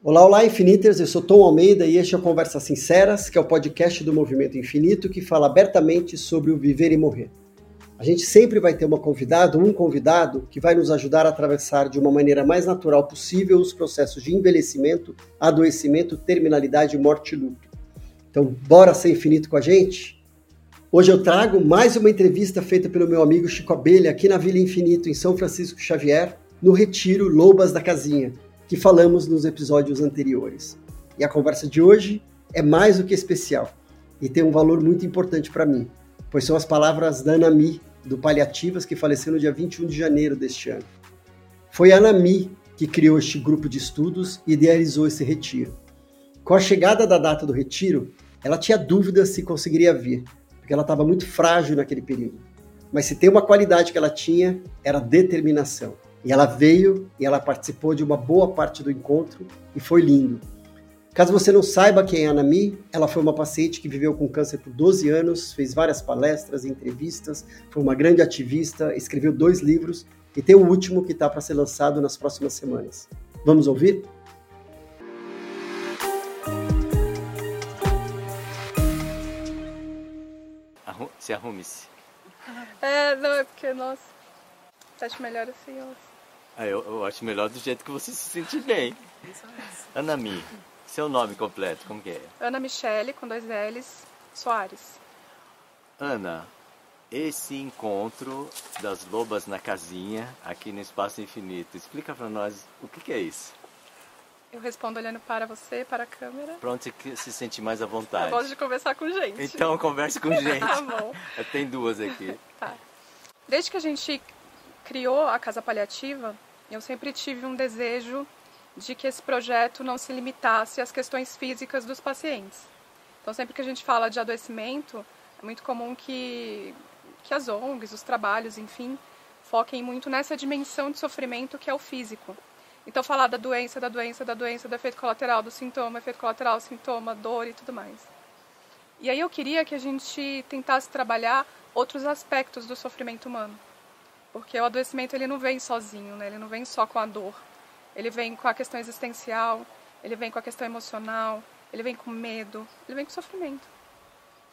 Olá, olá, Infiniters. Eu sou Tom Almeida e este é o Conversas Sinceras, que é o podcast do Movimento Infinito que fala abertamente sobre o viver e morrer. A gente sempre vai ter uma convidada, um convidado, que vai nos ajudar a atravessar de uma maneira mais natural possível os processos de envelhecimento, adoecimento, terminalidade, morte e luto. Então, bora ser infinito com a gente? Hoje eu trago mais uma entrevista feita pelo meu amigo Chico Abelha aqui na Vila Infinito, em São Francisco Xavier, no Retiro Lobas da Casinha, que falamos nos episódios anteriores. E a conversa de hoje é mais do que especial e tem um valor muito importante para mim, pois são as palavras da Anami, do Paliativas, que faleceu no dia 21 de janeiro deste ano. Foi a Anami que criou este grupo de estudos e idealizou esse retiro. Com a chegada da data do retiro, ela tinha dúvidas se conseguiria vir, porque ela estava muito frágil naquele período. Mas se tem uma qualidade que ela tinha, era determinação. E ela veio e ela participou de uma boa parte do encontro e foi lindo. Caso você não saiba quem é a Anami, ela foi uma paciente que viveu com câncer por 12 anos, fez várias palestras, entrevistas, foi uma grande ativista, escreveu dois livros e tem o último que está para ser lançado nas próximas semanas. Vamos ouvir? Se arrume-se. É, não, é porque, nossa, acho melhor assim, ó. Ah, eu, eu acho melhor do jeito que você se sente bem. Anami, seu nome completo, como que é? Ana Michele, com dois L's, Soares. Ana, esse encontro das lobas na casinha, aqui no Espaço Infinito, explica para nós o que, que, é isso. Eu respondo olhando para você, para a câmera. Pra onde você se sente mais à vontade? Eu gosto de conversar com gente. Então converse com gente. tá bom. Tem duas aqui. Tá. Desde que a gente criou a Casa Paliativa, eu sempre tive um desejo de que esse projeto não se limitasse às questões físicas dos pacientes. Então, sempre que a gente fala de adoecimento, é muito comum que, que as ONGs, os trabalhos, enfim, foquem muito nessa dimensão de sofrimento que é o físico. Então, falar da doença, da doença, da doença, do efeito colateral, do sintoma, efeito colateral, sintoma, dor e tudo mais. E aí eu queria que a gente tentasse trabalhar outros aspectos do sofrimento humano. Porque o adoecimento ele não vem sozinho, né? ele não vem só com a dor. Ele vem com a questão existencial, ele vem com a questão emocional, ele vem com medo, ele vem com sofrimento.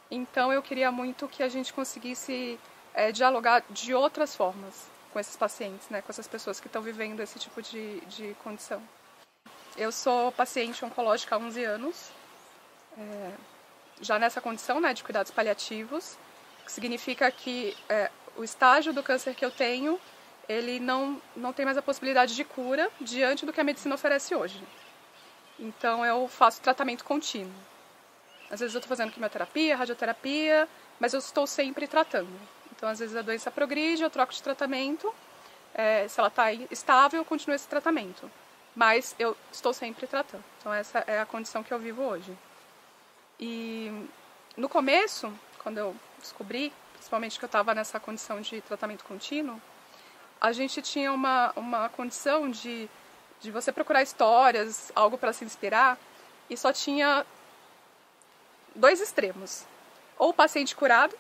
Então eu queria muito que a gente conseguisse é, dialogar de outras formas com esses pacientes, né, com essas pessoas que estão vivendo esse tipo de, de condição. Eu sou paciente oncológica há 11 anos, é, já nessa condição né, de cuidados paliativos, que significa que é, o estágio do câncer que eu tenho ele não, não tem mais a possibilidade de cura diante do que a medicina oferece hoje. Então eu faço tratamento contínuo. Às vezes eu estou fazendo quimioterapia, radioterapia, mas eu estou sempre tratando. Então às vezes a doença progride, eu troco de tratamento. É, se ela está estável, eu continuo esse tratamento. Mas eu estou sempre tratando. Então essa é a condição que eu vivo hoje. E no começo, quando eu descobri, principalmente que eu estava nessa condição de tratamento contínuo, a gente tinha uma, uma condição de, de você procurar histórias, algo para se inspirar, e só tinha dois extremos. Ou o paciente curado,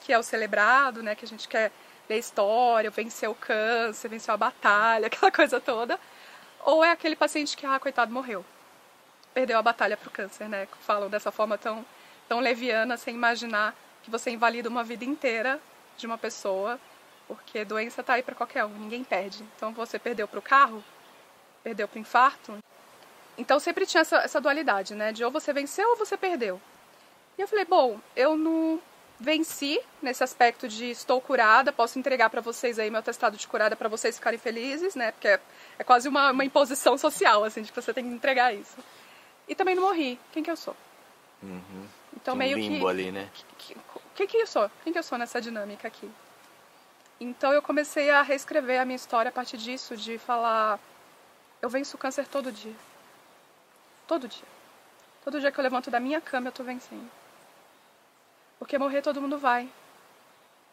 que é o celebrado, né, que a gente quer ler história, vencer o câncer, venceu a batalha, aquela coisa toda. Ou é aquele paciente que, ah, coitado, morreu. Perdeu a batalha para o câncer, né? Falam dessa forma tão, tão leviana, sem imaginar que você invalida uma vida inteira de uma pessoa porque doença está aí para qualquer um, ninguém perde. Então você perdeu para o carro, perdeu para o infarto. Então sempre tinha essa, essa dualidade, né? De ou você venceu ou você perdeu. E eu falei, bom, eu não venci nesse aspecto de estou curada, posso entregar para vocês aí meu atestado de curada para vocês ficarem felizes, né? Porque é, é quase uma, uma, imposição social, assim, de que você tem que entregar isso. E também não morri. Quem que eu sou? Uhum. Então Tem meio um limbo que, ali, né? Quem que eu sou? Quem que eu sou nessa dinâmica aqui? Então eu comecei a reescrever a minha história a partir disso, de falar: eu venço o câncer todo dia. Todo dia. Todo dia que eu levanto da minha cama eu tô vencendo. Porque morrer todo mundo vai.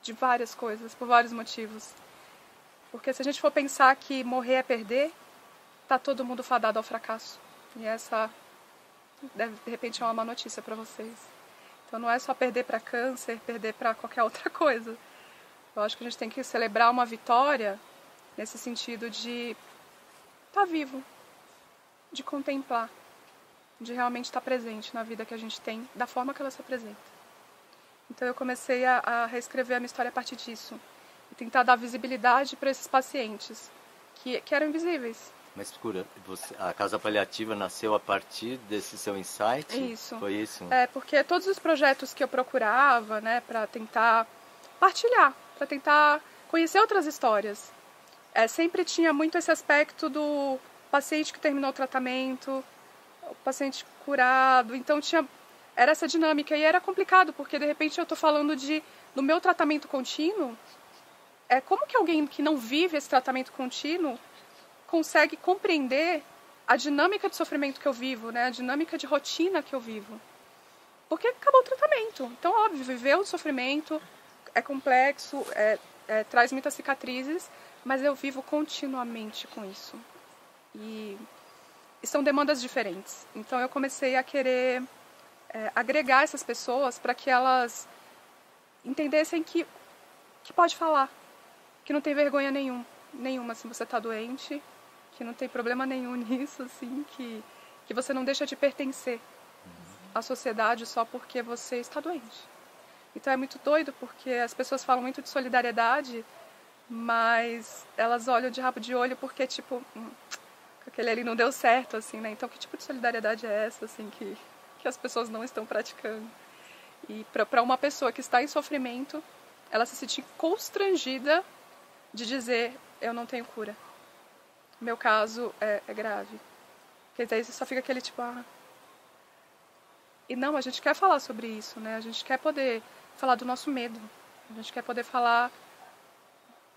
De várias coisas, por vários motivos. Porque se a gente for pensar que morrer é perder, tá todo mundo fadado ao fracasso. E essa, de repente, é uma má notícia para vocês. Então não é só perder para câncer, perder para qualquer outra coisa. Eu acho que a gente tem que celebrar uma vitória nesse sentido de estar tá vivo. de contemplar, de realmente estar presente na vida que a gente tem, da forma que ela se apresenta. Então eu comecei a, a reescrever a minha história a partir disso e tentar dar visibilidade para esses pacientes que, que eram invisíveis. Mas cura, a casa paliativa nasceu a partir desse seu insight? Isso. Foi isso? É, porque todos os projetos que eu procurava, né, para tentar partilhar, para tentar conhecer outras histórias, é, sempre tinha muito esse aspecto do paciente que terminou o tratamento, o paciente curado. Então tinha era essa dinâmica e era complicado porque de repente eu estou falando de do meu tratamento contínuo. É como que alguém que não vive esse tratamento contínuo consegue compreender a dinâmica de sofrimento que eu vivo, né? A dinâmica de rotina que eu vivo. Porque acabou o tratamento. Então, óbvio, viver o sofrimento é complexo, é, é, traz muitas cicatrizes, mas eu vivo continuamente com isso. E, e são demandas diferentes. Então, eu comecei a querer é, agregar essas pessoas para que elas entendessem que, que pode falar, que não tem vergonha nenhum, nenhuma se você está doente, que não tem problema nenhum nisso, assim, que, que você não deixa de pertencer à sociedade só porque você está doente. Então é muito doido porque as pessoas falam muito de solidariedade, mas elas olham de rabo de olho porque, tipo, hum, aquele ali não deu certo, assim, né? Então que tipo de solidariedade é essa, assim, que que as pessoas não estão praticando. E para uma pessoa que está em sofrimento, ela se sentir constrangida de dizer: Eu não tenho cura. Meu caso é, é grave. Porque daí só fica aquele tipo: ah. E não, a gente quer falar sobre isso, né? A gente quer poder falar do nosso medo. A gente quer poder falar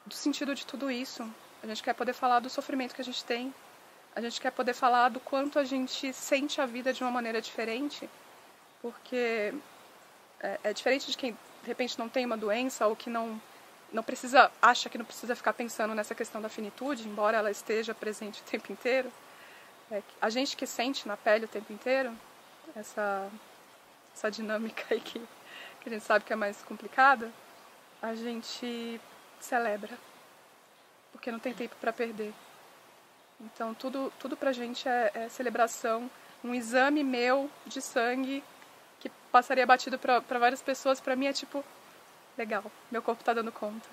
do sentido de tudo isso. A gente quer poder falar do sofrimento que a gente tem a gente quer poder falar do quanto a gente sente a vida de uma maneira diferente, porque é, é diferente de quem de repente não tem uma doença ou que não não precisa acha que não precisa ficar pensando nessa questão da finitude, embora ela esteja presente o tempo inteiro. É, a gente que sente na pele o tempo inteiro essa essa dinâmica aí que, que a gente sabe que é mais complicada, a gente celebra porque não tem tempo para perder. Então tudo, tudo pra gente é, é celebração. Um exame meu de sangue que passaria batido para várias pessoas, para mim é tipo, legal, meu corpo tá dando conta.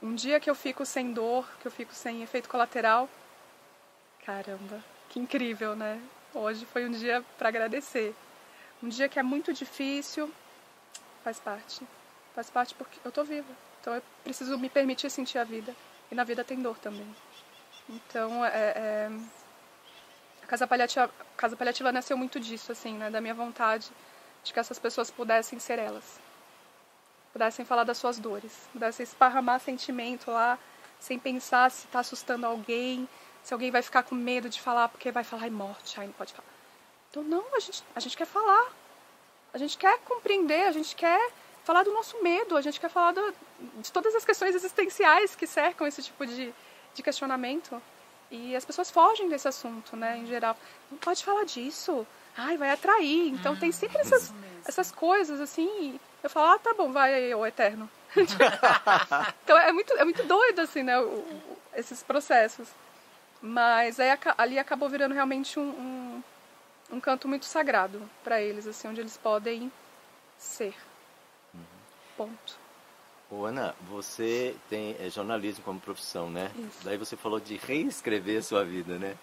Um dia que eu fico sem dor, que eu fico sem efeito colateral, caramba, que incrível, né? Hoje foi um dia para agradecer. Um dia que é muito difícil, faz parte. Faz parte porque eu tô viva. Então eu preciso me permitir sentir a vida. E na vida tem dor também. Então, é, é, a Casa Paliativa, a Casa Paliativa nasceu muito disso, assim, né? Da minha vontade de que essas pessoas pudessem ser elas. Pudessem falar das suas dores. Pudessem esparramar sentimento lá, sem pensar se está assustando alguém, se alguém vai ficar com medo de falar porque vai falar, ai, morte, ai, não pode falar. Então, não, a gente, a gente quer falar. A gente quer compreender, a gente quer falar do nosso medo, a gente quer falar do, de todas as questões existenciais que cercam esse tipo de, de questionamento. E as pessoas fogem desse assunto, né, em geral. Não pode falar disso. Ai, vai atrair. Então tem sempre essas, essas coisas, assim. Eu falo, ah, tá bom, vai aí, o eterno. então é muito, é muito doido, assim, né, o, o, esses processos. Mas aí ali acabou virando realmente um, um, um canto muito sagrado para eles, assim, onde eles podem ser. Uhum. Ponto. Ô, Ana, você tem é, jornalismo como profissão, né? Isso. Daí você falou de reescrever sua vida, né?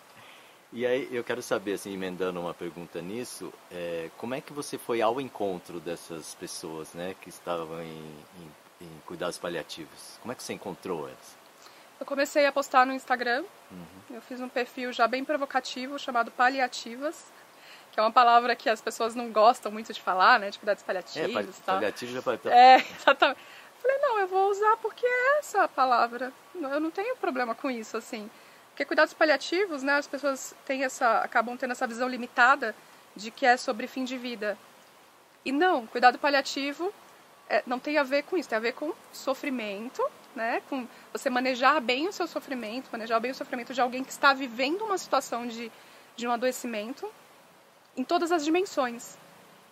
E aí eu quero saber, assim, emendando uma pergunta nisso, é, como é que você foi ao encontro dessas pessoas, né, que estavam em, em, em cuidados paliativos? Como é que você encontrou elas? Eu comecei a postar no Instagram. Uhum. Eu fiz um perfil já bem provocativo chamado Paliativas, que é uma palavra que as pessoas não gostam muito de falar, né, de cuidados paliativos. É, pali paliativo já pode... É, exatamente. Falei, não, eu vou usar porque é essa a palavra. Eu não tenho problema com isso, assim. Porque cuidados paliativos, né, as pessoas têm essa, acabam tendo essa visão limitada de que é sobre fim de vida. E não, cuidado paliativo é, não tem a ver com isso, tem a ver com sofrimento, né, com você manejar bem o seu sofrimento, manejar bem o sofrimento de alguém que está vivendo uma situação de, de um adoecimento em todas as dimensões.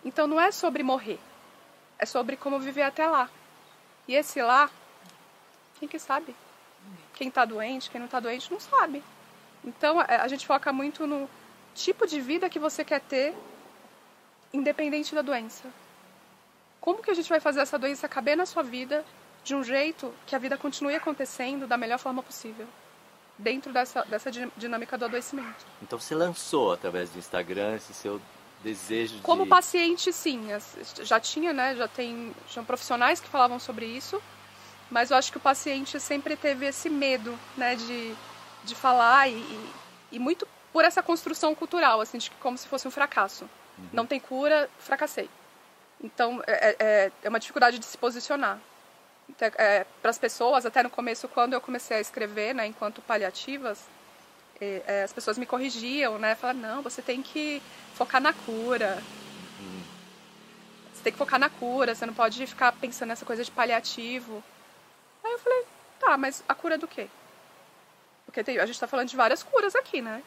Então não é sobre morrer, é sobre como viver até lá. E esse lá, quem que sabe? Quem está doente, quem não está doente, não sabe. Então é, a gente foca muito no tipo de vida que você quer ter, independente da doença. Como que a gente vai fazer essa doença caber na sua vida de um jeito que a vida continue acontecendo da melhor forma possível? Dentro dessa, dessa dinâmica do adoecimento. Então você lançou através do Instagram esse seu desejo de... Como paciente, sim. Já tinha, né? Já tem já profissionais que falavam sobre isso. Mas eu acho que o paciente sempre teve esse medo, né? De, de falar e, e muito por essa construção cultural, assim, de como se fosse um fracasso. Uhum. Não tem cura, fracassei. Então, é, é, é uma dificuldade de se posicionar. Então, é, Para as pessoas, até no começo, quando eu comecei a escrever, né, enquanto paliativas, é, é, as pessoas me corrigiam, né? Falaram, não, você tem que focar na cura. Uhum. Você tem que focar na cura, você não pode ficar pensando nessa coisa de paliativo. Aí eu falei, tá, mas a cura do quê? Porque a gente está falando de várias curas aqui, né?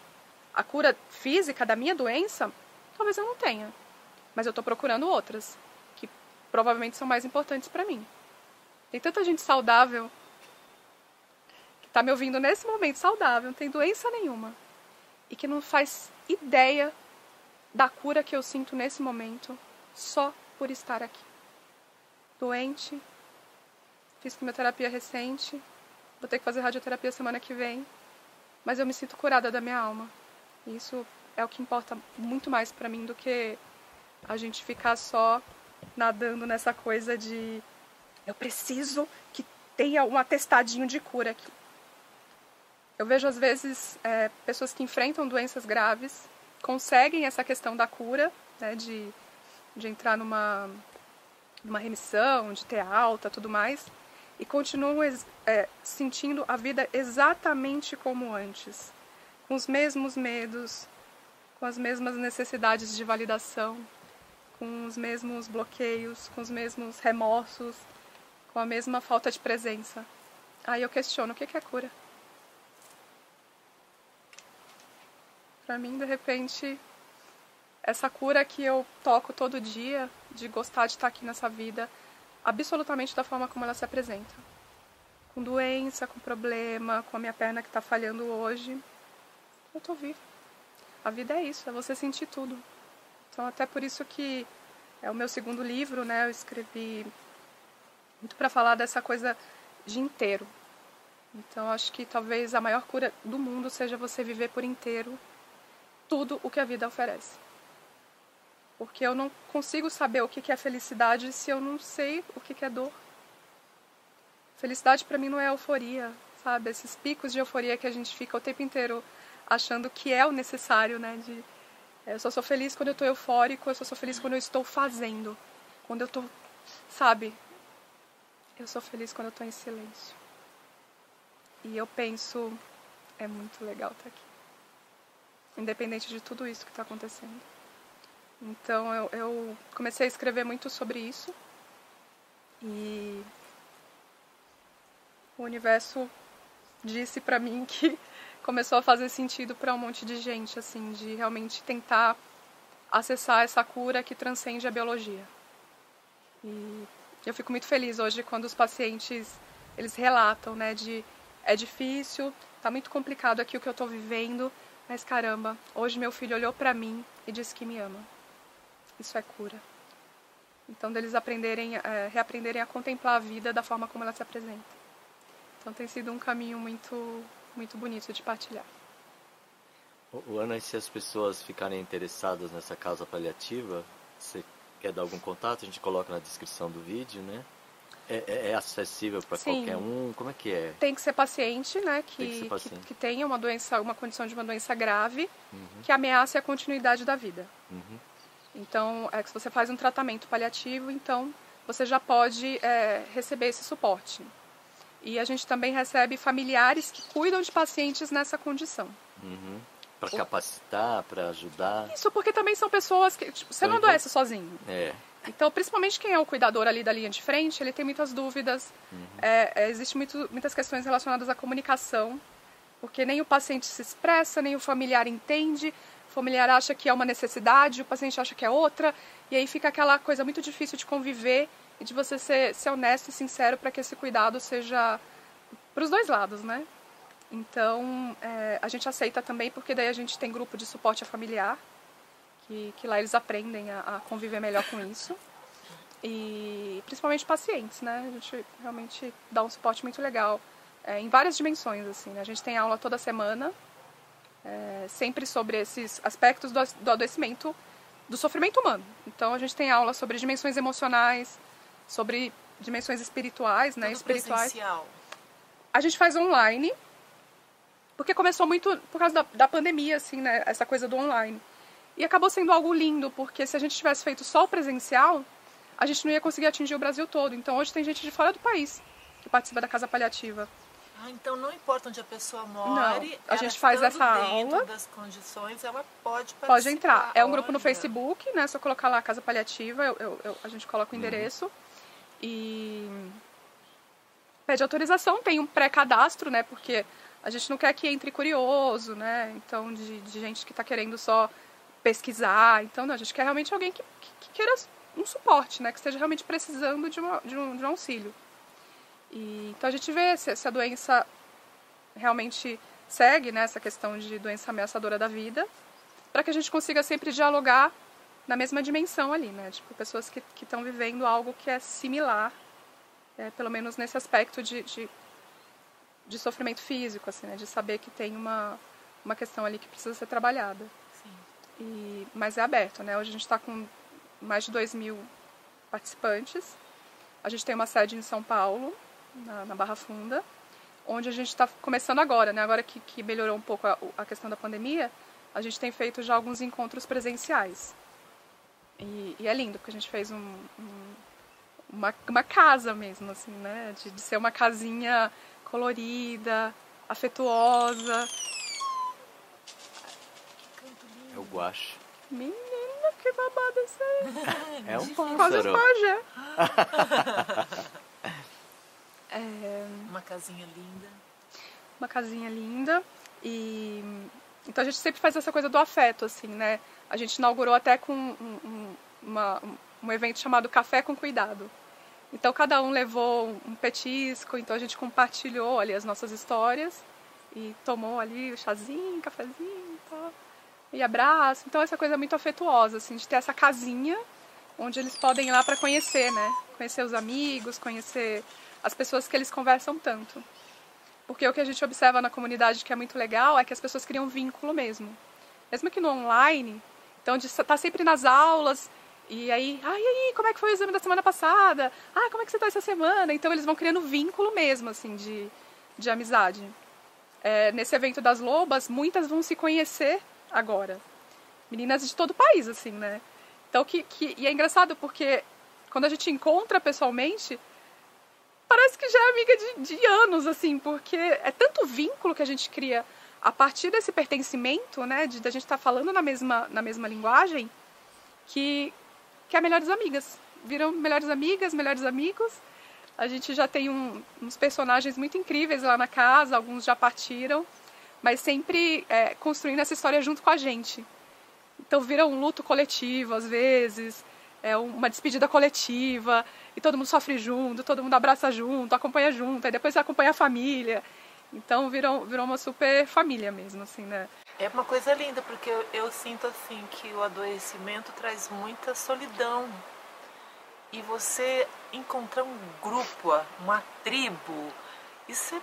A cura física da minha doença, talvez eu não tenha. Mas eu estou procurando outras, que provavelmente são mais importantes para mim. Tem tanta gente saudável que está me ouvindo nesse momento saudável, não tem doença nenhuma. E que não faz ideia da cura que eu sinto nesse momento só por estar aqui. Doente, fiz quimioterapia recente, vou ter que fazer radioterapia semana que vem, mas eu me sinto curada da minha alma. Isso é o que importa muito mais para mim do que a gente ficar só nadando nessa coisa de eu preciso que tenha um atestadinho de cura aqui. Eu vejo às vezes é, pessoas que enfrentam doenças graves conseguem essa questão da cura, né, de, de entrar numa, numa remissão, de ter alta, tudo mais, e continuam é, sentindo a vida exatamente como antes, com os mesmos medos, com as mesmas necessidades de validação, com os mesmos bloqueios, com os mesmos remorsos, com a mesma falta de presença. Aí eu questiono: o que é cura? Para mim, de repente, essa cura que eu toco todo dia, de gostar de estar aqui nessa vida, absolutamente da forma como ela se apresenta. Com doença, com problema, com a minha perna que está falhando hoje, eu estou viva. A vida é isso, é você sentir tudo. Então, até por isso que é o meu segundo livro, né? Eu escrevi muito para falar dessa coisa de inteiro. Então, acho que talvez a maior cura do mundo seja você viver por inteiro tudo o que a vida oferece. Porque eu não consigo saber o que é felicidade se eu não sei o que é dor. Felicidade para mim não é euforia, sabe? Esses picos de euforia que a gente fica o tempo inteiro achando que é o necessário, né? De, eu só sou feliz quando eu estou eufórico, eu só sou feliz quando eu estou fazendo. Quando eu estou, sabe? Eu sou feliz quando eu estou em silêncio. E eu penso, é muito legal estar aqui. Independente de tudo isso que está acontecendo. Então eu, eu comecei a escrever muito sobre isso. E o universo disse para mim que começou a fazer sentido para um monte de gente, assim, de realmente tentar acessar essa cura que transcende a biologia. E eu fico muito feliz hoje quando os pacientes eles relatam, né, de é difícil, tá muito complicado aqui o que eu estou vivendo, mas caramba, hoje meu filho olhou para mim e disse que me ama. Isso é cura. Então deles aprenderem, é, reaprenderem a contemplar a vida da forma como ela se apresenta. Então tem sido um caminho muito muito bonito de partilhar. O Ana, se as pessoas ficarem interessadas nessa causa paliativa, você quer dar algum contato? A gente coloca na descrição do vídeo, né? É, é, é acessível para qualquer um? Como é que é? Tem que ser paciente, né? Que, que, paciente. que, que, tenha uma doença, uma condição de uma doença grave uhum. que ameace a continuidade da vida. Uhum. Então, é que se você faz um tratamento paliativo, então você já pode é, receber esse suporte. E a gente também recebe familiares que cuidam de pacientes nessa condição. Uhum. Para capacitar, para ajudar. Isso, porque também são pessoas que. Tipo, você não adoece sozinho. É. Então, principalmente quem é o cuidador ali da linha de frente, ele tem muitas dúvidas. Uhum. É, é, Existem muitas questões relacionadas à comunicação, porque nem o paciente se expressa, nem o familiar entende. Familiar acha que é uma necessidade, o paciente acha que é outra, e aí fica aquela coisa muito difícil de conviver e de você ser, ser honesto e sincero para que esse cuidado seja para os dois lados, né? Então, é, a gente aceita também, porque daí a gente tem grupo de suporte familiar, que, que lá eles aprendem a, a conviver melhor com isso. E principalmente pacientes, né? A gente realmente dá um suporte muito legal é, em várias dimensões, assim. Né? A gente tem aula toda semana, é, sempre sobre esses aspectos do, do adoecimento, do sofrimento humano. Então, a gente tem aula sobre dimensões emocionais, sobre dimensões espirituais, né? Tudo espirituais. presencial. A gente faz online, porque começou muito por causa da, da pandemia, assim, né? Essa coisa do online. E acabou sendo algo lindo, porque se a gente tivesse feito só o presencial, a gente não ia conseguir atingir o Brasil todo. Então hoje tem gente de fora do país que participa da casa paliativa. Ah, então não importa onde a pessoa mora, Não, a gente faz essa aula. das condições, ela pode participar. Pode entrar. É um grupo no. Facebook, né? Se eu colocar lá casa paliativa, eu, eu- eu- a gente coloca o endereço. E pede autorização, tem um pré-cadastro, né? Porque a gente não quer que entre curioso, né? Então, de, de gente que está querendo só pesquisar. Então, não, a gente quer realmente alguém que, que, que queira um suporte, né? Que esteja realmente precisando de, uma, de, um, de um auxílio. E, então, a gente vê se, se a doença realmente segue né, essa questão de doença ameaçadora da vida, para que a gente consiga sempre dialogar na mesma dimensão ali, né? Tipo, pessoas que estão vivendo algo que é similar, é, pelo menos nesse aspecto de, de, de sofrimento físico, assim, né? De saber que tem uma, uma questão ali que precisa ser trabalhada. Sim. E, mas é aberto, né? Hoje a gente está com mais de 2 mil participantes. A gente tem uma sede em São Paulo, na, na Barra Funda, onde a gente está começando agora, né? Agora que, que melhorou um pouco a, a questão da pandemia, a gente tem feito já alguns encontros presenciais. E, e é lindo, porque a gente fez um, um- uma, uma casa mesmo, assim, né? De, de ser uma casinha colorida, afetuosa. É o guache. Menina, que babado isso aí! É um Quase os pássaro. pajé. É, Uma casinha linda. uma casinha linda. E então a gente sempre faz essa coisa do afeto assim né? A gente inaugurou até com um, um- uma- um evento chamado café com cuidado. Então cada um levou um petisco então a gente compartilhou ali as nossas histórias e tomou ali o chazinho cafezinho e tal e abraço. Então essa coisa muito afetuosa assim de ter essa casinha onde eles podem ir lá para conhecer né? Conhecer os amigos conhecer as pessoas que eles conversam tanto porque o que a gente observa na comunidade que é muito legal é que as pessoas criam vínculo mesmo. Mesmo que no online, então de estar sempre nas aulas, e aí, ah, e aí, como é que foi o exame da semana passada? Ah, como é que você está essa semana? Então eles vão criando vínculo mesmo, assim, de, de amizade. É, nesse evento das lobas, muitas vão se conhecer agora. Meninas de todo o país, assim, né? Então, que, que, e é engraçado porque quando a gente encontra pessoalmente, parece que já é amiga de, de anos, assim, porque é tanto vínculo que a gente cria a partir desse pertencimento, né, de da gente estar falando na mesma, na mesma linguagem, que, que é melhores amigas. Viram melhores amigas, melhores amigos. A gente já tem um- uns personagens muito incríveis lá na casa, alguns já partiram, mas sempre é, construindo essa história junto com a gente. Então vira um luto coletivo às vezes, é uma despedida coletiva, e todo mundo sofre junto, todo mundo abraça junto, acompanha junto, aí depois acompanha a família. Então virou, virou uma super família mesmo, assim, né? É uma coisa linda, porque eu, eu sinto assim que o adoecimento traz muita solidão. E você encontrar um grupo, uma tribo, isso é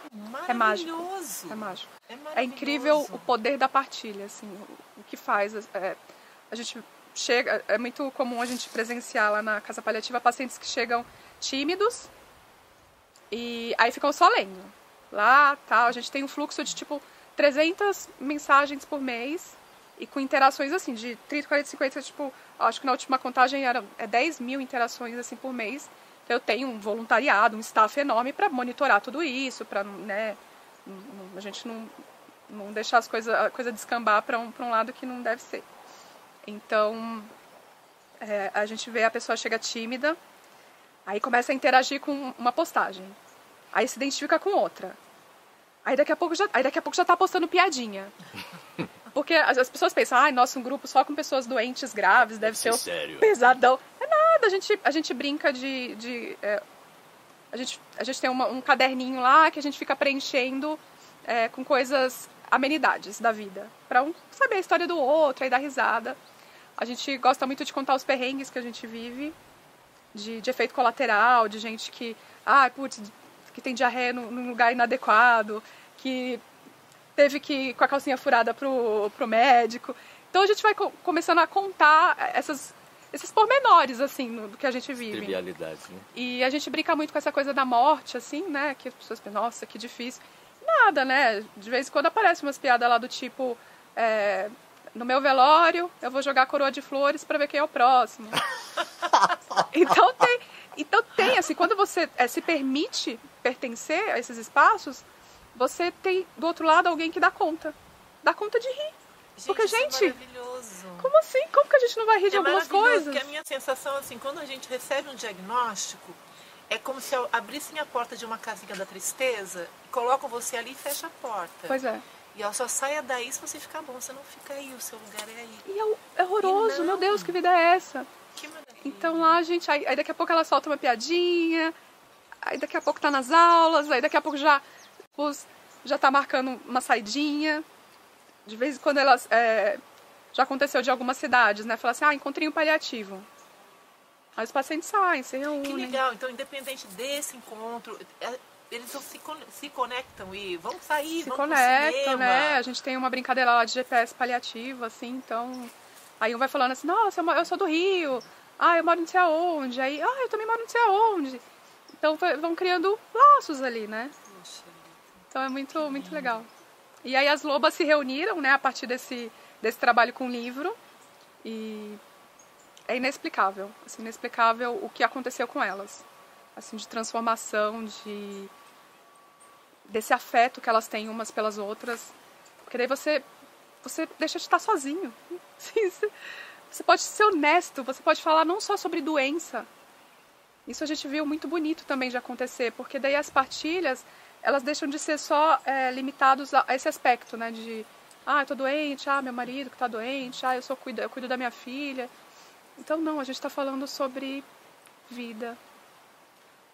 É mágico. maravilhoso. É mágico. É, É incrível maravilhoso. o poder da partilha, assim, o, o que faz. é, a gente chega, é muito comum a gente presenciar lá na casa paliativa pacientes que chegam tímidos e aí ficam só lendo. Lá, tal, a gente tem um fluxo de tipo 300 mensagens por mês e com interações assim, de 30, 40, 50, tipo, acho que na última contagem era é 10 mil interações assim por mês. Então eu tenho um voluntariado, um staff enorme para monitorar tudo isso, para né, a gente não, não deixar as coisas, a coisa descambar para um, um lado que não deve ser. Então, é, a gente vê a pessoa chega tímida, aí começa a interagir com uma postagem, aí se identifica com outra. Aí daqui a pouco já, aí daqui a pouco já tá postando piadinha. Porque as, as pessoas pensam, ai, nossa, um grupo só com pessoas doentes graves deve ser sério. pesadão. É nada, a gente, a gente brinca de. de é, a, gente, a gente tem uma- um caderninho lá que a gente fica preenchendo é, com coisas, amenidades da vida, para um saber a história do outro e dar risada. A gente gosta muito de contar os perrengues que a gente vive, de, de efeito colateral, de gente que, ah, putz, que tem diarreia num lugar inadequado, que teve que ir com a calcinha furada pro, pro médico. Então a gente vai co começando a contar essas, esses pormenores, assim, no, do que a gente vive. Trivialidades, né? E a gente brinca muito com essa coisa da morte, assim, né? Que as pessoas pensam, nossa, que difícil. Nada, né? De vez em quando aparecem umas piadas lá do tipo, é, no meu velório, eu vou jogar coroa de flores para ver quem é o próximo. então tem, então tem assim, quando você é, se permite pertencer a esses espaços, você tem do outro lado alguém que dá conta. Dá conta de rir. Gente, porque, gente, é maravilhoso. como assim? Como que a gente não vai rir de é algumas maravilhoso, coisas? Porque a minha sensação, assim, quando a gente recebe um diagnóstico, é como se abrissem a porta de uma casinha da tristeza, colocam você ali e fecham a porta. Pois é. E ela só saia daí se você ficar bom. Você não fica aí, o seu lugar é aí. E é, é horroroso, E meu Deus, que vida é essa? Que maravilha. Então lá, gente, aí, aí daqui a pouco ela solta uma piadinha, aí daqui a pouco tá nas aulas, aí daqui a pouco já, os, já tá marcando uma saidinha. De vez em quando elas. é, já aconteceu de algumas cidades, né? Falar assim, ah, encontrei um paliativo. Aí os pacientes saem, se Que reúnem. legal. Então, independente desse encontro, é, eles se, se conectam e vão sair, se vão conectam, né? A gente tem uma brincadeira lá de GPS paliativo, assim, então. Aí um vai falando assim, nossa, eu sou do Rio, ah, eu moro não sei aonde, aí, ah, eu também moro não sei aonde. Então vão criando laços ali, né? Então é muito, muito legal. E aí as lobas se reuniram, né, a partir desse, desse trabalho com o livro. E é inexplicável, assim, inexplicável o que aconteceu com elas. Assim, de transformação, de desse afeto que elas têm umas pelas outras. Porque daí você você deixa de estar sozinho. Você pode ser honesto, você pode falar não só sobre doença. Isso a gente viu muito bonito também de acontecer, porque daí as partilhas elas deixam de ser só é, limitados a esse aspecto, né? De, ah, eu tô doente, ah, meu marido que tá doente, ah, eu, sou cuido, eu cuido da minha filha. Então, não, a gente está falando sobre vida,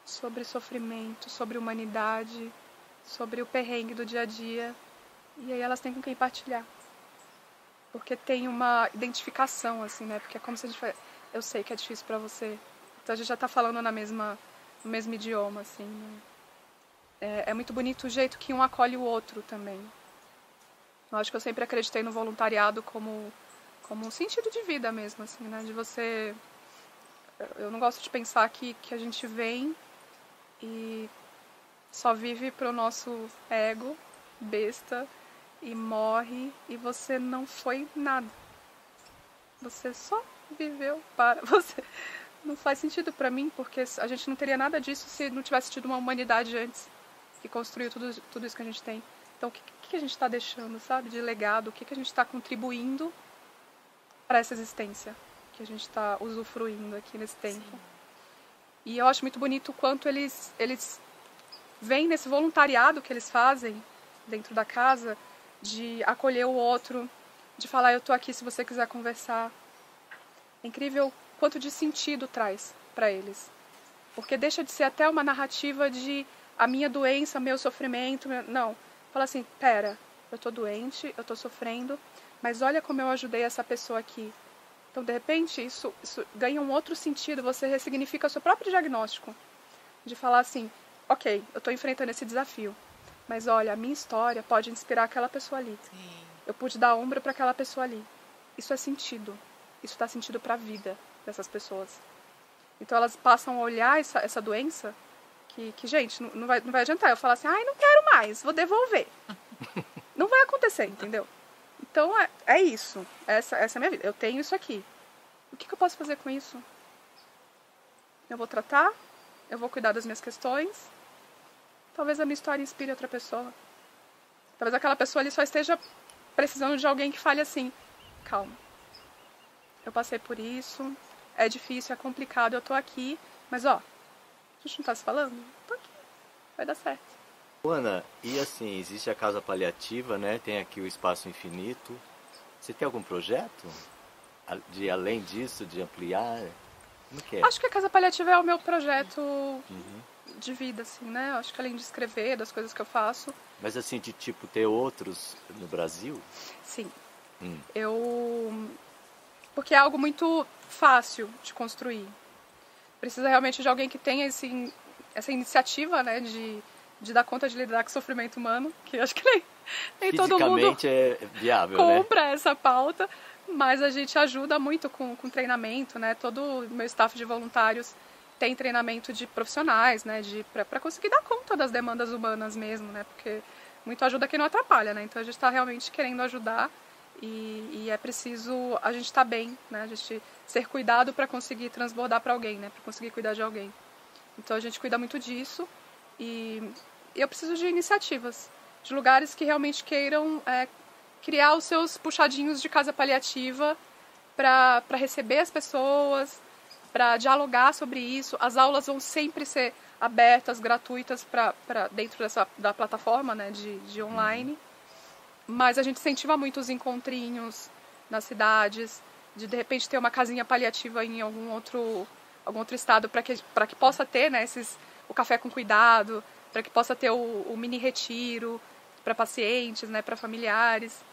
sobre sofrimento, sobre humanidade, sobre o perrengue do dia a dia. E aí elas têm com quem partilhar. Porque tem uma identificação, assim, né? Porque é como se a gente falasse, eu sei que é difícil para você. Então a gente já tá falando na mesma, no mesmo idioma, assim, né? É, é muito bonito o jeito que um acolhe o outro também. Eu acho que eu sempre acreditei no voluntariado como, como um sentido de vida mesmo, assim, né? De você... Eu não gosto de pensar que, que a gente vem e só vive pro nosso ego, besta, e morre e você não foi nada. Você só viveu para você. Não faz sentido para mim, porque a gente não teria nada disso se não tivesse tido uma humanidade antes que construiu tudo, tudo isso que a gente tem. Então, o que, que a gente está deixando, sabe, de legado? O que, que a gente está contribuindo para essa existência que a gente está usufruindo aqui nesse tempo? E eu acho muito bonito o quanto eles, eles veem nesse voluntariado que eles fazem dentro da casa de acolher o outro, de falar eu tô aqui se você quiser conversar. É incrível quanto de sentido traz para eles. Porque deixa de ser até uma narrativa de a minha doença, meu sofrimento, meu... não. Fala assim, pera, eu tô doente, eu tô sofrendo, mas olha como eu ajudei essa pessoa aqui. Então, de repente, isso, isso ganha um outro sentido, você ressignifica o seu próprio diagnóstico. De falar assim, ok, eu estou enfrentando esse desafio, mas olha, a minha história pode inspirar aquela pessoa ali. Sim. Eu pude dar ombro para aquela pessoa ali. Isso é sentido. Isso dá sentido para a vida dessas pessoas. Então elas passam a olhar essa, essa doença que, que gente, não, não, vai, não vai adiantar eu falar assim, ai, não quero mais, vou devolver. não vai acontecer, entendeu? Então é, é isso. Essa, essa é a minha vida. Eu tenho isso aqui. O que, que eu posso fazer com isso? Eu vou tratar, eu vou cuidar das minhas questões. Talvez a minha história inspire outra pessoa. Talvez aquela pessoa ali só esteja precisando de alguém que fale assim: calma, eu passei por isso, é difícil, é complicado, eu tô aqui, mas ó, a gente não tá se falando? Tô aqui, vai dar certo. Ana, e assim, existe a casa paliativa, né? Tem aqui o espaço infinito. Você tem algum projeto? De além disso, de ampliar? que é? Acho que a Casa Paliativa é o meu projeto uhum. De vida, assim, né? Acho que além de escrever, das coisas que eu faço. Mas assim, de tipo ter outros no Brasil? Sim. Hum. Eu. Porque é algo muito fácil de construir. Precisa realmente de alguém que tenha esse, essa iniciativa, né, de, de dar conta de lidar com o sofrimento humano, que acho que nem, nem todo mundo é viável, né? compra né? essa pauta, mas a gente ajuda muito com, com treinamento, né? Todo o meu staff de voluntários tem treinamento de profissionais, né? De para conseguir dar conta das demandas humanas mesmo, né? Porque muito ajuda que não atrapalha, né? Então a gente está realmente querendo ajudar e, e é preciso a gente estar tá bem, né? A gente ser cuidado para conseguir transbordar para alguém, né? Para conseguir cuidar de alguém. Então a gente cuida muito disso e eu preciso de iniciativas, de lugares que realmente queiram é, criar os seus puxadinhos de casa paliativa para receber as pessoas, para dialogar sobre isso. As aulas vão sempre ser abertas, gratuitas para dentro dessa da plataforma né, de, de online. Mas a gente incentiva muito os encontrinhos nas cidades, de de repente ter uma casinha paliativa em algum outro, algum outro estado para que, que possa ter né, esses, o café com cuidado, para que possa ter o, o mini retiro para pacientes, né, para familiares.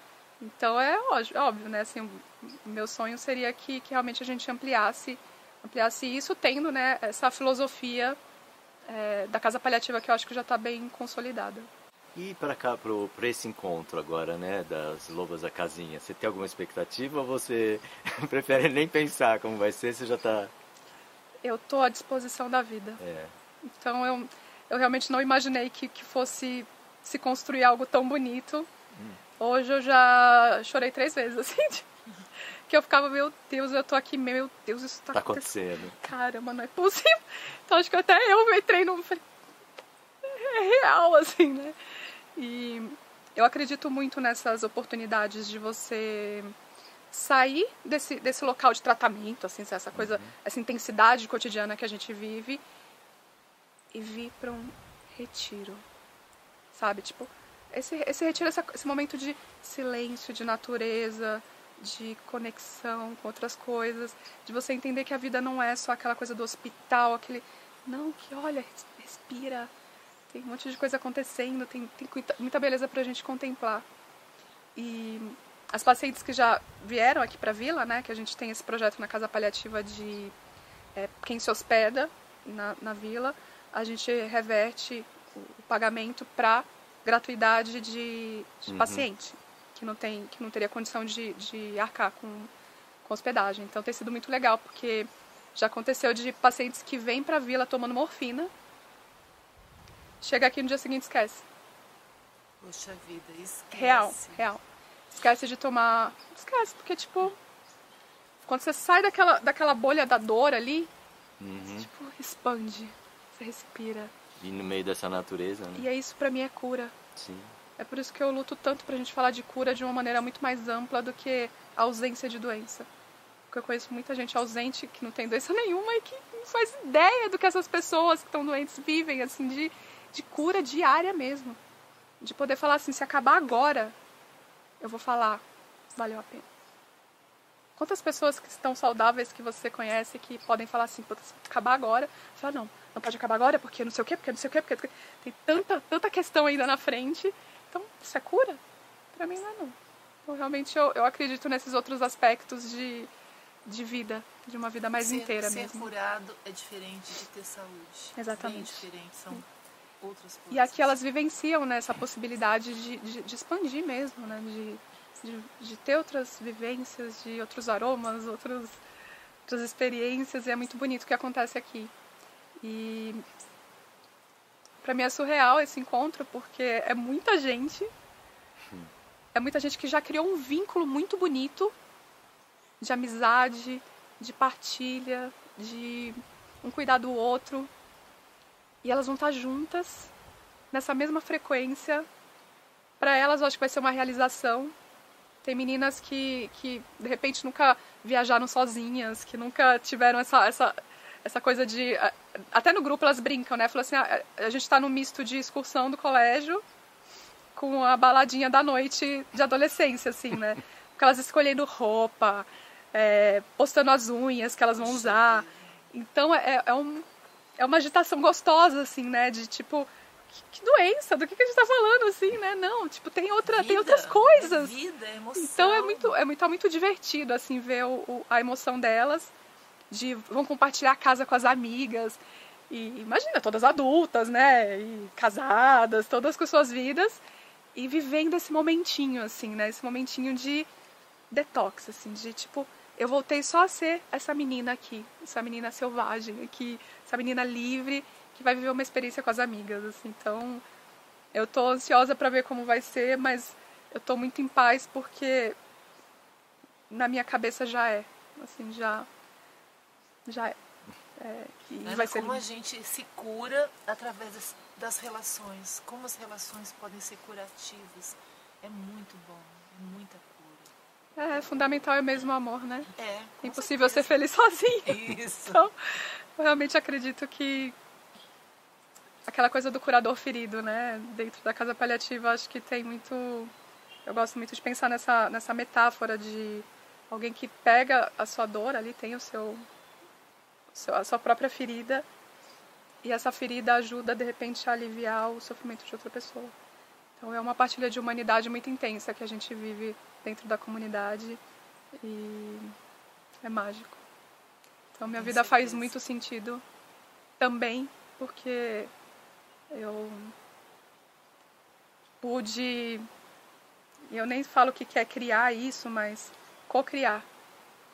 Então é óbvio, né? Assim, o meu sonho seria que, que realmente a gente ampliasse, ampliasse isso, tendo né, essa filosofia é, da casa paliativa que eu acho que já está bem consolidada. E para cá, para esse encontro agora, né, das lobas da casinha, você tem alguma expectativa ou você prefere nem pensar como vai ser, você já está... Eu estou à disposição da vida. É. Então eu, eu realmente não imaginei que, que fosse se construir algo tão bonito. Hum. Hoje eu já chorei três vezes, assim, que eu ficava, meu Deus, eu tô aqui, meu Deus, isso tá, tá acontecendo. acontecendo. Caramba, não é possível. Então acho que até eu entrei no. É real, assim, né? E eu acredito muito nessas oportunidades de você sair desse, desse local de tratamento, assim, essa coisa, uhum. essa intensidade cotidiana que a gente vive e vir para um retiro, sabe? Tipo, esse, esse retiro, essa, esse momento de silêncio, de natureza, de conexão com outras coisas, de você entender que a vida não é só aquela coisa do hospital, aquele. Não, que olha, respira, tem um monte de coisa acontecendo, tem, tem muita beleza para a gente contemplar. E as pacientes que já vieram aqui para a vila, né, que a gente tem esse projeto na casa paliativa de é, quem se hospeda na, na vila, a gente reverte o, o pagamento para gratuidade de, de uhum. paciente que não tem que não teria condição de, de arcar com, com hospedagem. Então tem sido muito legal porque já aconteceu de pacientes que vêm para a vila tomando morfina, chega aqui no dia seguinte esquece. Poxa vida, esquece. Real, real. Esquece de tomar, esquece porque tipo quando você sai daquela daquela bolha da dor ali, uhum. tipo expande, você respira. E no meio dessa natureza, né? E é isso para mim é cura. Sim. É por isso que eu luto tanto pra gente falar de cura de uma maneira muito mais ampla do que a ausência de doença. Porque eu conheço muita gente ausente que não tem doença nenhuma e que não faz ideia do que essas pessoas que estão doentes vivem, assim, de, de cura diária mesmo. De poder falar assim, se acabar agora, eu vou falar, valeu a pena. Quantas pessoas que estão saudáveis que você conhece que podem falar assim, se acabar agora, fala, não, não pode acabar agora porque não sei o quê, porque não sei o quê, porque tem tanta, tanta questão ainda na frente então, isso é cura? Para mim não é não. Eu, realmente eu, eu acredito nesses outros aspectos de, de vida, de uma vida mais ser, inteira ser mesmo. Ser curado é diferente de ter saúde. Exatamente. Bem diferente, são Sim. outras coisas. E aqui elas vivenciam né, essa possibilidade de, de, de expandir mesmo, né, de, de, de, ter outras vivências, de outros aromas, outros, outras experiências, e é muito bonito o que acontece aqui. E para mim é surreal esse encontro, porque é muita gente. É muita gente que já criou um vínculo muito bonito de amizade, de partilha, de um cuidar do outro. E elas vão estar juntas nessa mesma frequência. Para elas, eu acho que vai ser uma realização. Tem meninas que, que de repente nunca viajaram sozinhas, que nunca tiveram essa, essa essa coisa de. Até no grupo elas brincam, né? Falam assim: ah, a gente está no misto de excursão do colégio com a baladinha da noite de adolescência, assim, né? Porque elas escolhendo roupa, é, postando as unhas que elas vão usar. Então é, é, um, é uma agitação gostosa, assim, né? De tipo, que, que doença, do que, que a gente tá falando, assim, né? Não, tipo, tem, outra, vida, tem outras coisas. É vida, é emoção. Então é muito, é muito, é muito divertido, assim, ver o, o, a emoção delas. De vão compartilhar a casa com as amigas. E imagina, todas adultas, né? E casadas, todas com suas vidas. E vivendo esse momentinho, assim, né? Esse momentinho de detox, assim, de tipo, eu voltei só a ser essa menina aqui, essa menina selvagem aqui, essa menina livre que vai viver uma experiência com as amigas, assim. Então, eu tô ansiosa para ver como vai ser, mas eu tô muito em paz porque na minha cabeça já é, assim, já já é. é e vai ser como lindo. a gente se cura através das, das relações, como as relações podem ser curativas. É muito bom, é muita é, fundamental é mesmo o amor, né? É. É impossível certeza. ser feliz sozinho. Isso. Então, eu realmente acredito que aquela coisa do curador ferido, né? Dentro da casa paliativa, acho que tem muito. Eu gosto muito de pensar nessa, nessa metáfora de alguém que pega a sua dor ali, tem o seu, a sua própria ferida, e essa ferida ajuda de repente a aliviar o sofrimento de outra pessoa. Então é uma partilha de humanidade muito intensa que a gente vive dentro da comunidade e é mágico. Então minha Com vida certeza. faz muito sentido também porque eu pude eu nem falo que quer criar isso, mas co-criar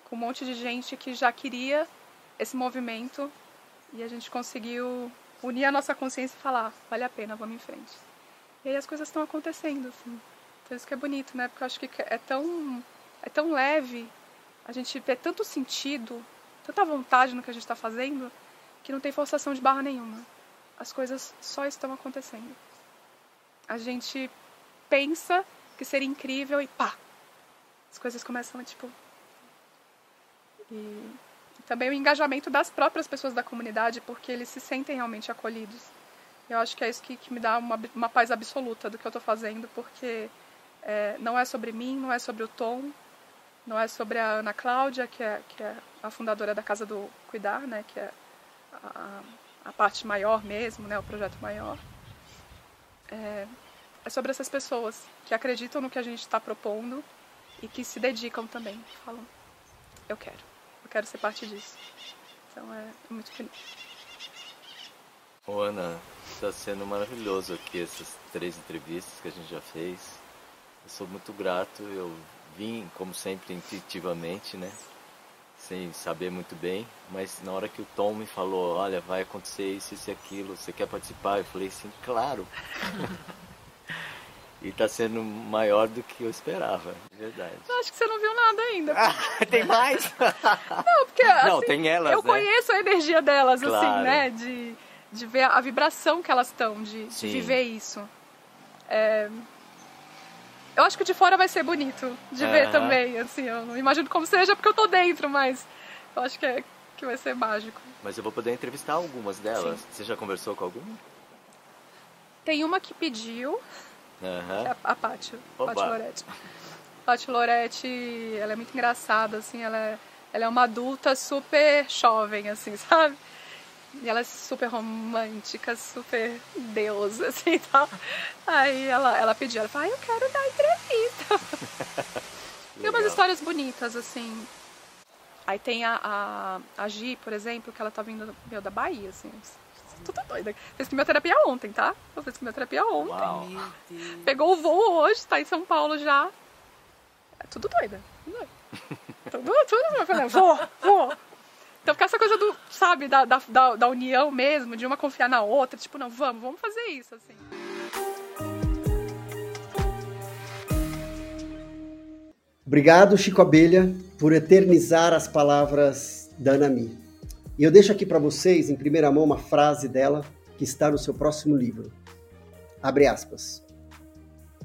com um monte de gente que já queria esse movimento e a gente conseguiu unir a nossa consciência e falar, vale a pena, vamos em frente. E aí as coisas estão acontecendo, assim. Então isso que é bonito, né? Porque eu acho que é tão, é tão leve, a gente vê tanto sentido, tanta vontade no que a gente está fazendo, que não tem forçação de barra nenhuma. As coisas só estão acontecendo. A gente pensa que seria incrível e pá! As coisas começam a tipo. E também o engajamento das próprias pessoas da comunidade, porque eles se sentem realmente acolhidos. Eu acho que é isso que, que me dá uma, uma paz absoluta do que eu estou fazendo, porque é, não é sobre mim, não é sobre o Tom, não é sobre a Ana Cláudia, que é, que é a fundadora da Casa do Cuidar, né, que é a, a parte maior mesmo, né, o projeto maior. É, é sobre essas pessoas que acreditam no que a gente está propondo e que se dedicam também. Falam, eu quero, eu quero ser parte disso. Então é, é muito feliz. Ô Ana, está sendo maravilhoso aqui essas três entrevistas que a gente já fez. Eu sou muito grato, eu vim, como sempre, intuitivamente, né? Sem saber muito bem, mas na hora que o Tom me falou, olha, vai acontecer isso, isso e aquilo, você quer participar? Eu falei, sim, claro. e está sendo maior do que eu esperava, de verdade. Eu acho que você não viu nada ainda. tem mais? não, porque assim, não, tem elas, eu né? conheço a energia delas, assim, claro. assim, né? De, de ver a vibração que elas estão, de, de viver isso. É, eu acho que de fora vai ser bonito de uhum. ver também, assim, eu não imagino como seja porque eu tô dentro, mas eu acho que, é, que vai ser mágico. Mas eu vou poder entrevistar algumas delas. Sim. Você já conversou com alguma? Tem uma que pediu, uhum. é a, a Paty, Paty Loretti. Paty Loretti, ela é muito engraçada, assim, ela é, ela é uma adulta super jovem, assim, sabe? E ela é super romântica, super deusa, assim tal. Aí ela, ela pediu, ela falou, ah, eu quero dar entrevista. tem umas histórias bonitas, assim. Aí tem a, a, a Gi, por exemplo, que ela tá vindo meu, da Bahia, assim. Tudo doida. Fez quimioterapia ontem, tá? Ela fez quimioterapia ontem. Uau. Pegou o voo hoje, tá em São Paulo já. É tudo doida. Tudo doida. tudo, tudo. Eu falei, vou, vou. Então fica essa coisa do, sabe, da, da, da, união mesmo, de uma confiar na outra, tipo, não, vamos, vamos fazer isso, assim. Obrigado, Chico Abelha, por eternizar as palavras da Anami. E eu deixo aqui para vocês, em primeira mão, uma frase dela que está no seu próximo livro. Abre aspas.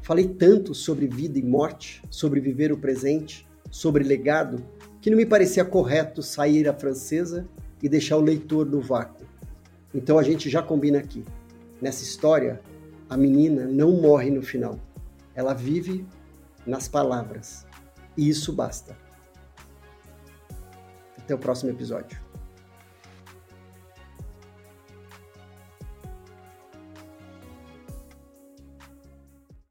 Falei tanto sobre vida e morte, sobre viver o presente, sobre legado, que não me parecia correto sair a francesa e deixar o leitor no vácuo. Então a gente já combina aqui. Nessa história, a menina não morre no final. Ela vive nas palavras. E isso basta. Até o próximo episódio.